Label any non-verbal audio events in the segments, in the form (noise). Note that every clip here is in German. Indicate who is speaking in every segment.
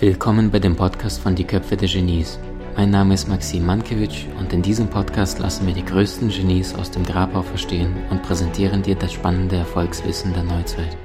Speaker 1: Willkommen bei dem Podcast von Die Köpfe der Genies. Mein Name ist Maxim Mankewitsch und in diesem Podcast lassen wir die größten Genies aus dem Grabau verstehen und präsentieren dir das spannende Erfolgswissen der Neuzeit.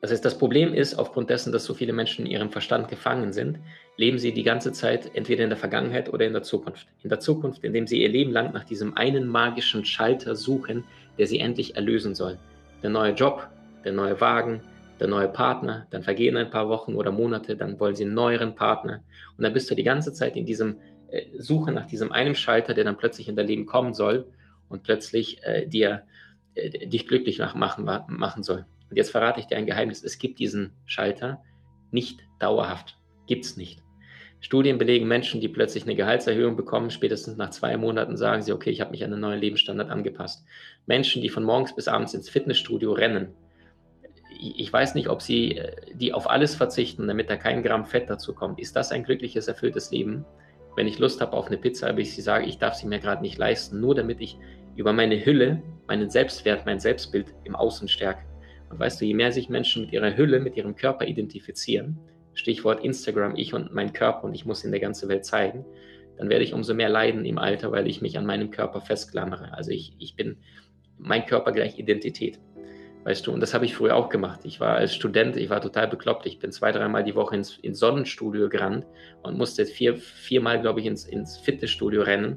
Speaker 2: Das heißt, das Problem ist, aufgrund dessen, dass so viele Menschen in ihrem Verstand gefangen sind, leben sie die ganze Zeit entweder in der Vergangenheit oder in der Zukunft. In der Zukunft, indem sie ihr Leben lang nach diesem einen magischen Schalter suchen, der sie endlich erlösen soll. Der neue Job, der neue Wagen, der neue Partner, dann vergehen ein paar Wochen oder Monate, dann wollen sie einen neueren Partner und dann bist du die ganze Zeit in diesem äh, Suche nach diesem einen Schalter, der dann plötzlich in dein Leben kommen soll und plötzlich äh, dir äh, dich glücklich machen, machen soll. Und jetzt verrate ich dir ein Geheimnis, es gibt diesen Schalter nicht dauerhaft, gibt es nicht. Studien belegen Menschen, die plötzlich eine Gehaltserhöhung bekommen, spätestens nach zwei Monaten sagen sie, okay, ich habe mich an einen neuen Lebensstandard angepasst. Menschen, die von morgens bis abends ins Fitnessstudio rennen, ich weiß nicht, ob sie äh, die auf alles verzichten, damit da kein Gramm Fett dazu kommt. Ist das ein glückliches, erfülltes Leben? Wenn ich Lust habe auf eine Pizza, aber ich sie sage, ich darf sie mir gerade nicht leisten, nur damit ich über meine Hülle, meinen Selbstwert, mein Selbstbild im Außen stärke. Und weißt du, je mehr sich Menschen mit ihrer Hülle, mit ihrem Körper identifizieren, Stichwort Instagram, ich und mein Körper und ich muss in der ganzen Welt zeigen, dann werde ich umso mehr leiden im Alter, weil ich mich an meinem Körper festklammere. Also ich, ich bin mein Körper gleich Identität. Weißt du, und das habe ich früher auch gemacht. Ich war als Student, ich war total bekloppt. Ich bin zwei, dreimal die Woche ins, ins Sonnenstudio gerannt und musste vier, viermal, glaube ich, ins, ins Fitnessstudio rennen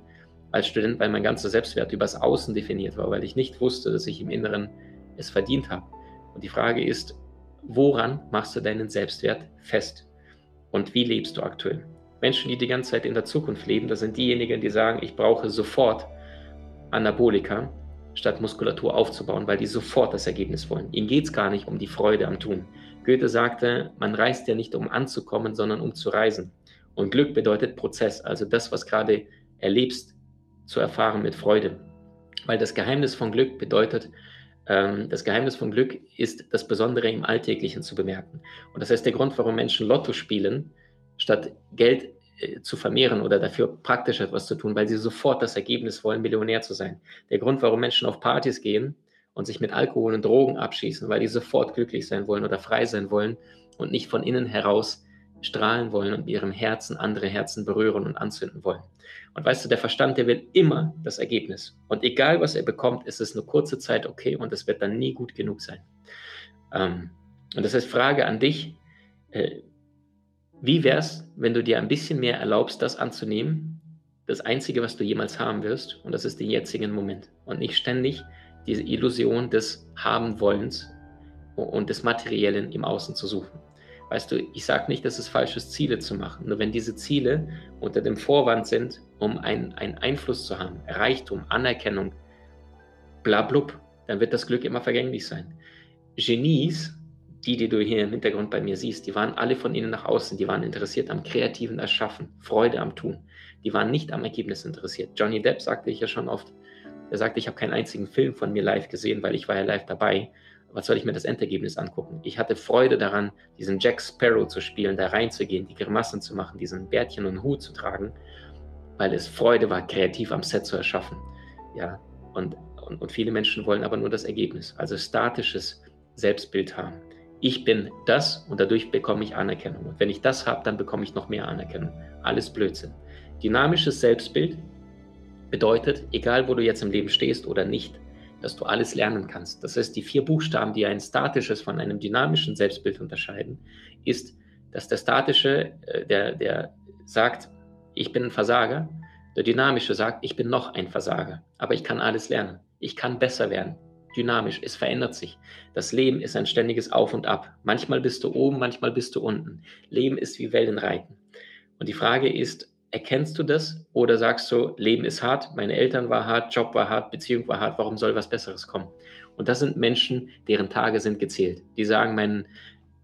Speaker 2: als Student, weil mein ganzer Selbstwert übers Außen definiert war, weil ich nicht wusste, dass ich im Inneren es verdient habe. Und die Frage ist, woran machst du deinen Selbstwert fest? Und wie lebst du aktuell? Menschen, die die ganze Zeit in der Zukunft leben, das sind diejenigen, die sagen, ich brauche sofort Anabolika, statt Muskulatur aufzubauen, weil die sofort das Ergebnis wollen. Ihnen geht es gar nicht um die Freude am Tun. Goethe sagte, man reist ja nicht um anzukommen, sondern um zu reisen. Und Glück bedeutet Prozess, also das, was gerade erlebst, zu erfahren mit Freude. Weil das Geheimnis von Glück bedeutet, ähm, das Geheimnis von Glück ist, das Besondere im Alltäglichen zu bemerken. Und das heißt, der Grund, warum Menschen Lotto spielen, statt Geld zu vermehren oder dafür praktisch etwas zu tun, weil sie sofort das Ergebnis wollen, Millionär zu sein. Der Grund, warum Menschen auf Partys gehen und sich mit Alkohol und Drogen abschießen, weil die sofort glücklich sein wollen oder frei sein wollen und nicht von innen heraus strahlen wollen und mit ihrem Herzen andere Herzen berühren und anzünden wollen. Und weißt du, der Verstand, der will immer das Ergebnis. Und egal, was er bekommt, ist es eine kurze Zeit okay und es wird dann nie gut genug sein. Ähm, und das heißt, Frage an dich, äh, wie wäre es, wenn du dir ein bisschen mehr erlaubst, das anzunehmen, das Einzige, was du jemals haben wirst, und das ist den jetzigen Moment. Und nicht ständig diese Illusion des Haben-Wollens und des Materiellen im Außen zu suchen. Weißt du, ich sage nicht, dass es falsch ist, Ziele zu machen. Nur wenn diese Ziele unter dem Vorwand sind, um einen Einfluss zu haben, Reichtum, Anerkennung, blablub, dann wird das Glück immer vergänglich sein. Genies die, die du hier im Hintergrund bei mir siehst, die waren alle von innen nach außen, die waren interessiert am kreativen Erschaffen, Freude am Tun. Die waren nicht am Ergebnis interessiert. Johnny Depp sagte ich ja schon oft, er sagte, ich habe keinen einzigen Film von mir live gesehen, weil ich war ja live dabei. Was soll ich mir das Endergebnis angucken? Ich hatte Freude daran, diesen Jack Sparrow zu spielen, da reinzugehen, die Grimassen zu machen, diesen Bärtchen und Hut zu tragen, weil es Freude war, kreativ am Set zu erschaffen. Ja, und, und, und viele Menschen wollen aber nur das Ergebnis, also statisches Selbstbild haben ich bin das und dadurch bekomme ich Anerkennung. Und wenn ich das habe, dann bekomme ich noch mehr Anerkennung. Alles Blödsinn. Dynamisches Selbstbild bedeutet, egal wo du jetzt im Leben stehst oder nicht, dass du alles lernen kannst. Das heißt, die vier Buchstaben, die ein statisches von einem dynamischen Selbstbild unterscheiden, ist, dass der statische, äh, der, der sagt, ich bin ein Versager, der dynamische sagt, ich bin noch ein Versager, aber ich kann alles lernen. Ich kann besser werden dynamisch, es verändert sich. Das Leben ist ein ständiges Auf und Ab. Manchmal bist du oben, manchmal bist du unten. Leben ist wie Wellenreiten. Und die Frage ist, erkennst du das oder sagst du, Leben ist hart, meine Eltern waren hart, Job war hart, Beziehung war hart, warum soll was Besseres kommen? Und das sind Menschen, deren Tage sind gezählt. Die sagen, meine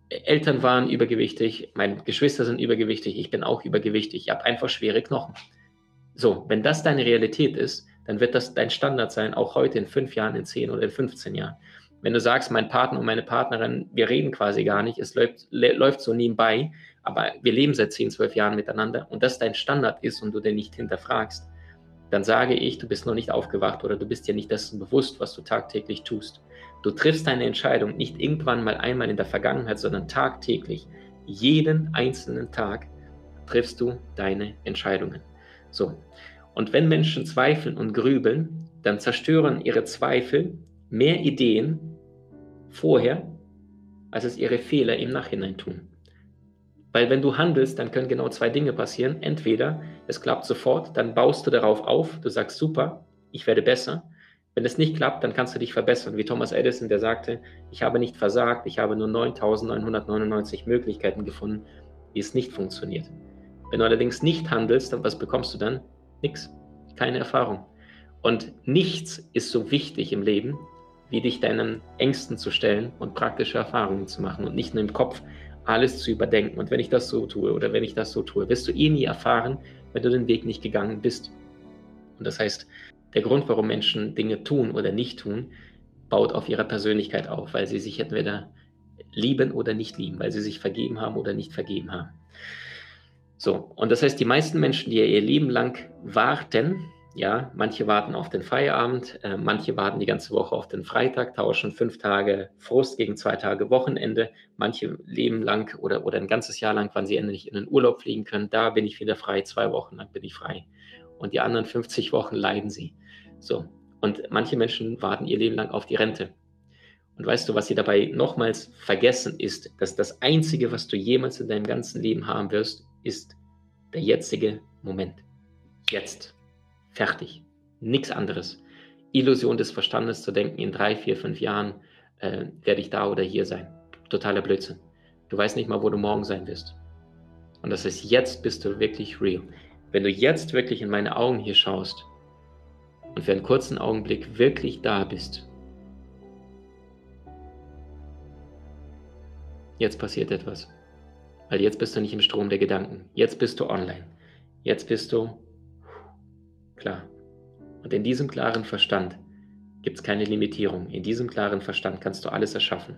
Speaker 2: Eltern waren übergewichtig, meine Geschwister sind übergewichtig, ich bin auch übergewichtig, ich habe einfach schwere Knochen. So, wenn das deine Realität ist, dann wird das dein Standard sein, auch heute in fünf Jahren, in zehn oder in 15 Jahren. Wenn du sagst, mein Partner und meine Partnerin, wir reden quasi gar nicht, es läuft, läuft so nebenbei, aber wir leben seit zehn, zwölf Jahren miteinander und das dein Standard ist und du den nicht hinterfragst, dann sage ich, du bist noch nicht aufgewacht oder du bist dir nicht dessen bewusst, was du tagtäglich tust. Du triffst deine Entscheidung nicht irgendwann mal einmal in der Vergangenheit, sondern tagtäglich. Jeden einzelnen Tag triffst du deine Entscheidungen. So. Und wenn Menschen zweifeln und grübeln, dann zerstören ihre Zweifel mehr Ideen vorher, als es ihre Fehler im Nachhinein tun. Weil wenn du handelst, dann können genau zwei Dinge passieren. Entweder es klappt sofort, dann baust du darauf auf, du sagst super, ich werde besser. Wenn es nicht klappt, dann kannst du dich verbessern. Wie Thomas Edison, der sagte, ich habe nicht versagt, ich habe nur 9999 Möglichkeiten gefunden, wie es nicht funktioniert. Wenn du allerdings nicht handelst, dann was bekommst du dann? Nix. Keine Erfahrung. Und nichts ist so wichtig im Leben, wie dich deinen Ängsten zu stellen und praktische Erfahrungen zu machen und nicht nur im Kopf alles zu überdenken. Und wenn ich das so tue oder wenn ich das so tue, wirst du eh nie erfahren, wenn du den Weg nicht gegangen bist. Und das heißt, der Grund, warum Menschen Dinge tun oder nicht tun, baut auf ihrer Persönlichkeit auf, weil sie sich entweder lieben oder nicht lieben, weil sie sich vergeben haben oder nicht vergeben haben. So, und das heißt, die meisten Menschen, die ihr Leben lang warten, ja, manche warten auf den Feierabend, äh, manche warten die ganze Woche auf den Freitag, tauschen fünf Tage Frust gegen zwei Tage Wochenende. Manche leben lang oder, oder ein ganzes Jahr lang, wann sie endlich in den Urlaub fliegen können. Da bin ich wieder frei, zwei Wochen lang bin ich frei. Und die anderen 50 Wochen leiden sie. So. Und manche Menschen warten ihr Leben lang auf die Rente. Und weißt du, was sie dabei nochmals vergessen ist, dass das Einzige, was du jemals in deinem ganzen Leben haben wirst, ist der jetzige Moment. Jetzt. Fertig. Nichts anderes. Illusion des Verstandes zu denken, in drei, vier, fünf Jahren äh, werde ich da oder hier sein. Totaler Blödsinn. Du weißt nicht mal, wo du morgen sein wirst. Und das heißt, jetzt bist du wirklich real. Wenn du jetzt wirklich in meine Augen hier schaust und für einen kurzen Augenblick wirklich da bist, jetzt passiert etwas. Weil jetzt bist du nicht im Strom der Gedanken. Jetzt bist du online. Jetzt bist du klar. Und in diesem klaren Verstand gibt es keine Limitierung. In diesem klaren Verstand kannst du alles erschaffen.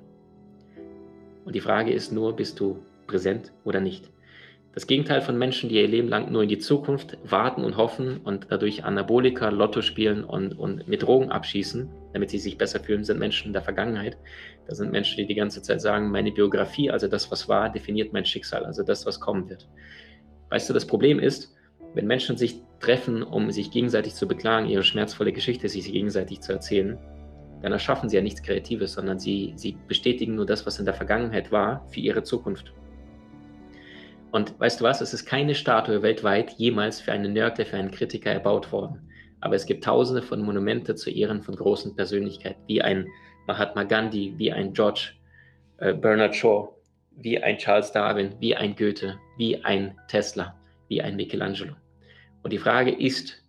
Speaker 2: Und die Frage ist nur, bist du präsent oder nicht? Das Gegenteil von Menschen, die ihr Leben lang nur in die Zukunft warten und hoffen und dadurch Anabolika, Lotto spielen und, und mit Drogen abschießen, damit sie sich besser fühlen, sind Menschen in der Vergangenheit. Das sind Menschen, die die ganze Zeit sagen, meine Biografie, also das, was war, definiert mein Schicksal, also das, was kommen wird. Weißt du, das Problem ist, wenn Menschen sich treffen, um sich gegenseitig zu beklagen, ihre schmerzvolle Geschichte sich gegenseitig zu erzählen, dann erschaffen sie ja nichts Kreatives, sondern sie, sie bestätigen nur das, was in der Vergangenheit war, für ihre Zukunft. Und weißt du was, es ist keine Statue weltweit jemals für einen Nörgler, für einen Kritiker erbaut worden. Aber es gibt tausende von Monumente zu Ehren von großen Persönlichkeiten, wie ein Mahatma Gandhi, wie ein George äh, Bernard Shaw, wie ein Charles Darwin, wie ein Goethe, wie ein Tesla, wie ein Michelangelo. Und die Frage ist,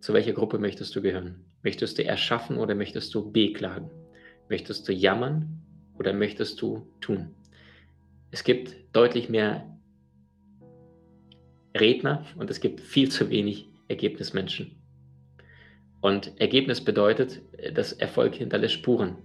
Speaker 2: zu welcher Gruppe möchtest du gehören? Möchtest du erschaffen oder möchtest du beklagen? Möchtest du jammern oder möchtest du tun? Es gibt deutlich mehr Redner und es gibt viel zu wenig Ergebnismenschen. Und Ergebnis bedeutet, dass Erfolg hinterlässt Spuren.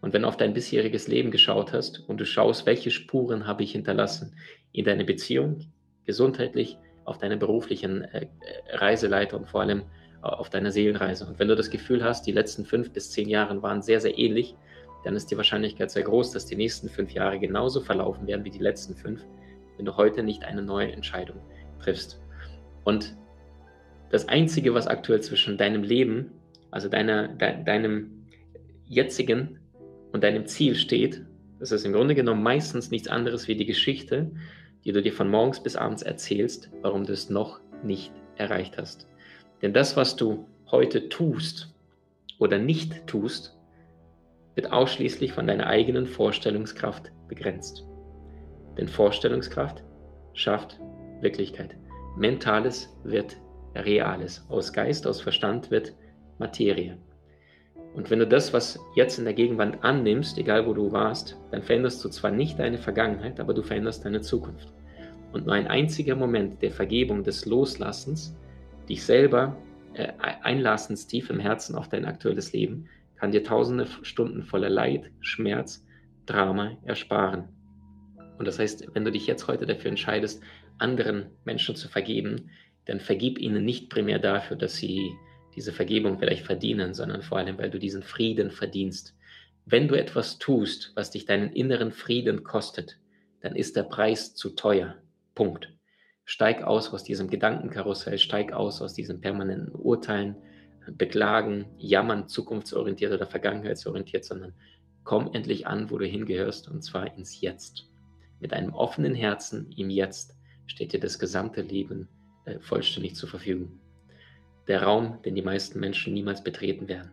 Speaker 2: Und wenn du auf dein bisheriges Leben geschaut hast und du schaust, welche Spuren habe ich hinterlassen in deiner Beziehung, gesundheitlich, auf deiner beruflichen äh, Reiseleiter und vor allem auf deiner Seelenreise. Und wenn du das Gefühl hast, die letzten fünf bis zehn Jahre waren sehr, sehr ähnlich, dann ist die Wahrscheinlichkeit sehr groß, dass die nächsten fünf Jahre genauso verlaufen werden wie die letzten fünf, wenn du heute nicht eine neue Entscheidung triffst. Und das Einzige, was aktuell zwischen deinem Leben, also deiner, de, deinem jetzigen und deinem Ziel steht, das ist im Grunde genommen meistens nichts anderes wie die Geschichte, die du dir von morgens bis abends erzählst, warum du es noch nicht erreicht hast. Denn das, was du heute tust oder nicht tust, wird ausschließlich von deiner eigenen Vorstellungskraft begrenzt. Denn Vorstellungskraft schafft Wirklichkeit. Mentales wird Reales. Aus Geist, aus Verstand wird Materie. Und wenn du das, was jetzt in der Gegenwart annimmst, egal wo du warst, dann veränderst du zwar nicht deine Vergangenheit, aber du veränderst deine Zukunft. Und nur ein einziger Moment der Vergebung, des Loslassens, dich selber äh, einlassens tief im Herzen auf dein aktuelles Leben, kann dir tausende Stunden voller Leid, Schmerz, Drama ersparen. Und das heißt, wenn du dich jetzt heute dafür entscheidest, anderen Menschen zu vergeben, dann vergib ihnen nicht primär dafür, dass sie diese Vergebung vielleicht verdienen, sondern vor allem, weil du diesen Frieden verdienst. Wenn du etwas tust, was dich deinen inneren Frieden kostet, dann ist der Preis zu teuer. Punkt. Steig aus aus diesem Gedankenkarussell, steig aus aus diesen permanenten Urteilen, Beklagen, Jammern, zukunftsorientiert oder vergangenheitsorientiert, sondern komm endlich an, wo du hingehörst, und zwar ins Jetzt. Mit einem offenen Herzen im Jetzt steht dir das gesamte Leben äh, vollständig zur Verfügung. Der Raum, den die meisten Menschen niemals betreten werden.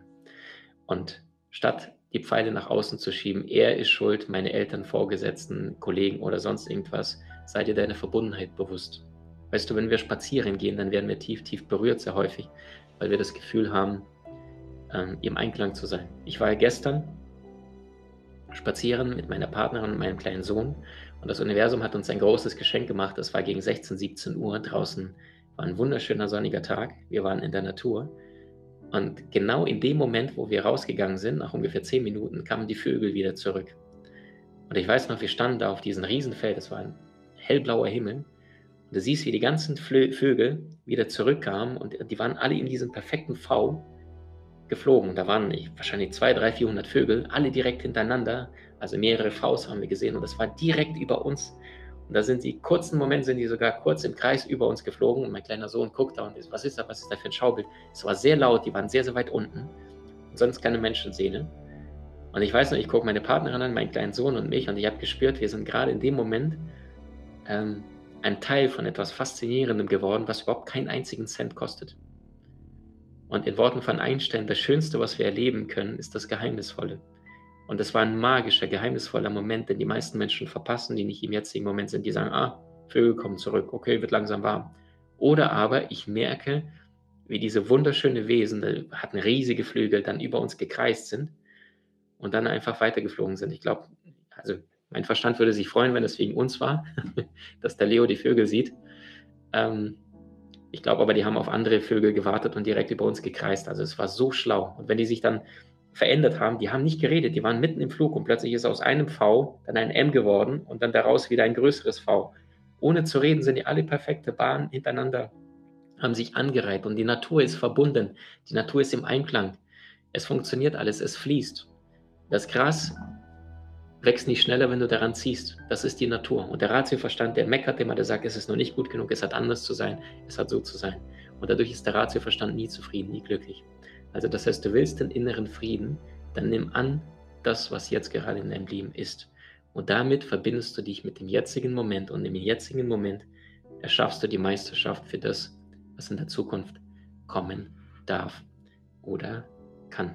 Speaker 2: Und statt die Pfeile nach außen zu schieben, er ist schuld, meine Eltern, Vorgesetzten, Kollegen oder sonst irgendwas, sei dir deine Verbundenheit bewusst. Weißt du, wenn wir spazieren gehen, dann werden wir tief, tief berührt, sehr häufig, weil wir das Gefühl haben, ähm, im Einklang zu sein. Ich war ja gestern spazieren mit meiner Partnerin und meinem kleinen Sohn und das Universum hat uns ein großes Geschenk gemacht. Es war gegen 16, 17 Uhr. Draußen war ein wunderschöner sonniger Tag. Wir waren in der Natur. Und genau in dem Moment, wo wir rausgegangen sind, nach ungefähr 10 Minuten, kamen die Vögel wieder zurück. Und ich weiß noch, wir standen da auf diesem Riesenfeld. Es war ein hellblauer Himmel. Und du siehst, wie die ganzen Vögel wieder zurückkamen und die waren alle in diesem perfekten V geflogen. Da waren wahrscheinlich 200, 300, 400 Vögel, alle direkt hintereinander. Also mehrere Vs haben wir gesehen und das war direkt über uns. Und da sind die kurzen Momente, sind die sogar kurz im Kreis über uns geflogen. Und mein kleiner Sohn guckt da und ist, was ist da, was ist da für ein Schaubild? Es war sehr laut, die waren sehr, sehr weit unten. Und sonst keine Menschenseele. Und ich weiß noch, ich gucke meine Partnerin an, meinen kleinen Sohn und mich und ich habe gespürt, wir sind gerade in dem Moment ähm, ein Teil von etwas Faszinierendem geworden, was überhaupt keinen einzigen Cent kostet. Und in Worten von Einstein, das Schönste, was wir erleben können, ist das Geheimnisvolle. Und das war ein magischer, geheimnisvoller Moment, den die meisten Menschen verpassen, die nicht im jetzigen Moment sind, die sagen, ah, Vögel kommen zurück, okay, wird langsam warm. Oder aber ich merke, wie diese wunderschöne Wesen, die hatten riesige Flügel, dann über uns gekreist sind und dann einfach weitergeflogen sind. Ich glaube, also mein Verstand würde sich freuen, wenn es wegen uns war, (laughs) dass der Leo die Vögel sieht. Ähm, ich glaube aber, die haben auf andere Vögel gewartet und direkt über uns gekreist. Also es war so schlau. Und wenn die sich dann verändert haben, die haben nicht geredet, die waren mitten im Flug und plötzlich ist aus einem V dann ein M geworden und dann daraus wieder ein größeres V. Ohne zu reden sind die alle perfekte Bahnen hintereinander, haben sich angereiht und die Natur ist verbunden, die Natur ist im Einklang. Es funktioniert alles, es fließt. Das Gras wächst nicht schneller, wenn du daran ziehst. Das ist die Natur. Und der Ratioverstand, der meckert immer, der sagt, es ist noch nicht gut genug, es hat anders zu sein, es hat so zu sein. Und dadurch ist der Ratioverstand nie zufrieden, nie glücklich. Also das heißt, du willst den inneren Frieden, dann nimm an das, was jetzt gerade in deinem Leben ist. Und damit verbindest du dich mit dem jetzigen Moment und im jetzigen Moment erschaffst du die Meisterschaft für das, was in der Zukunft kommen darf oder kann.